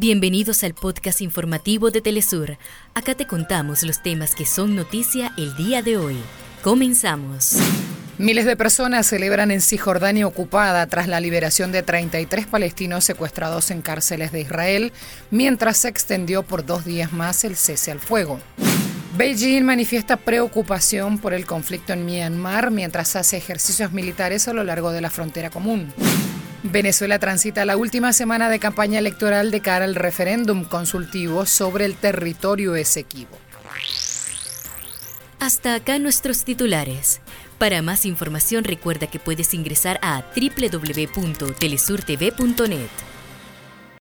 Bienvenidos al podcast informativo de Telesur. Acá te contamos los temas que son noticia el día de hoy. Comenzamos. Miles de personas celebran en Cisjordania ocupada tras la liberación de 33 palestinos secuestrados en cárceles de Israel, mientras se extendió por dos días más el cese al fuego. Beijing manifiesta preocupación por el conflicto en Myanmar mientras hace ejercicios militares a lo largo de la frontera común. Venezuela transita la última semana de campaña electoral de cara al referéndum consultivo sobre el territorio esequibo. Hasta acá nuestros titulares. Para más información recuerda que puedes ingresar a www.telesurtv.net.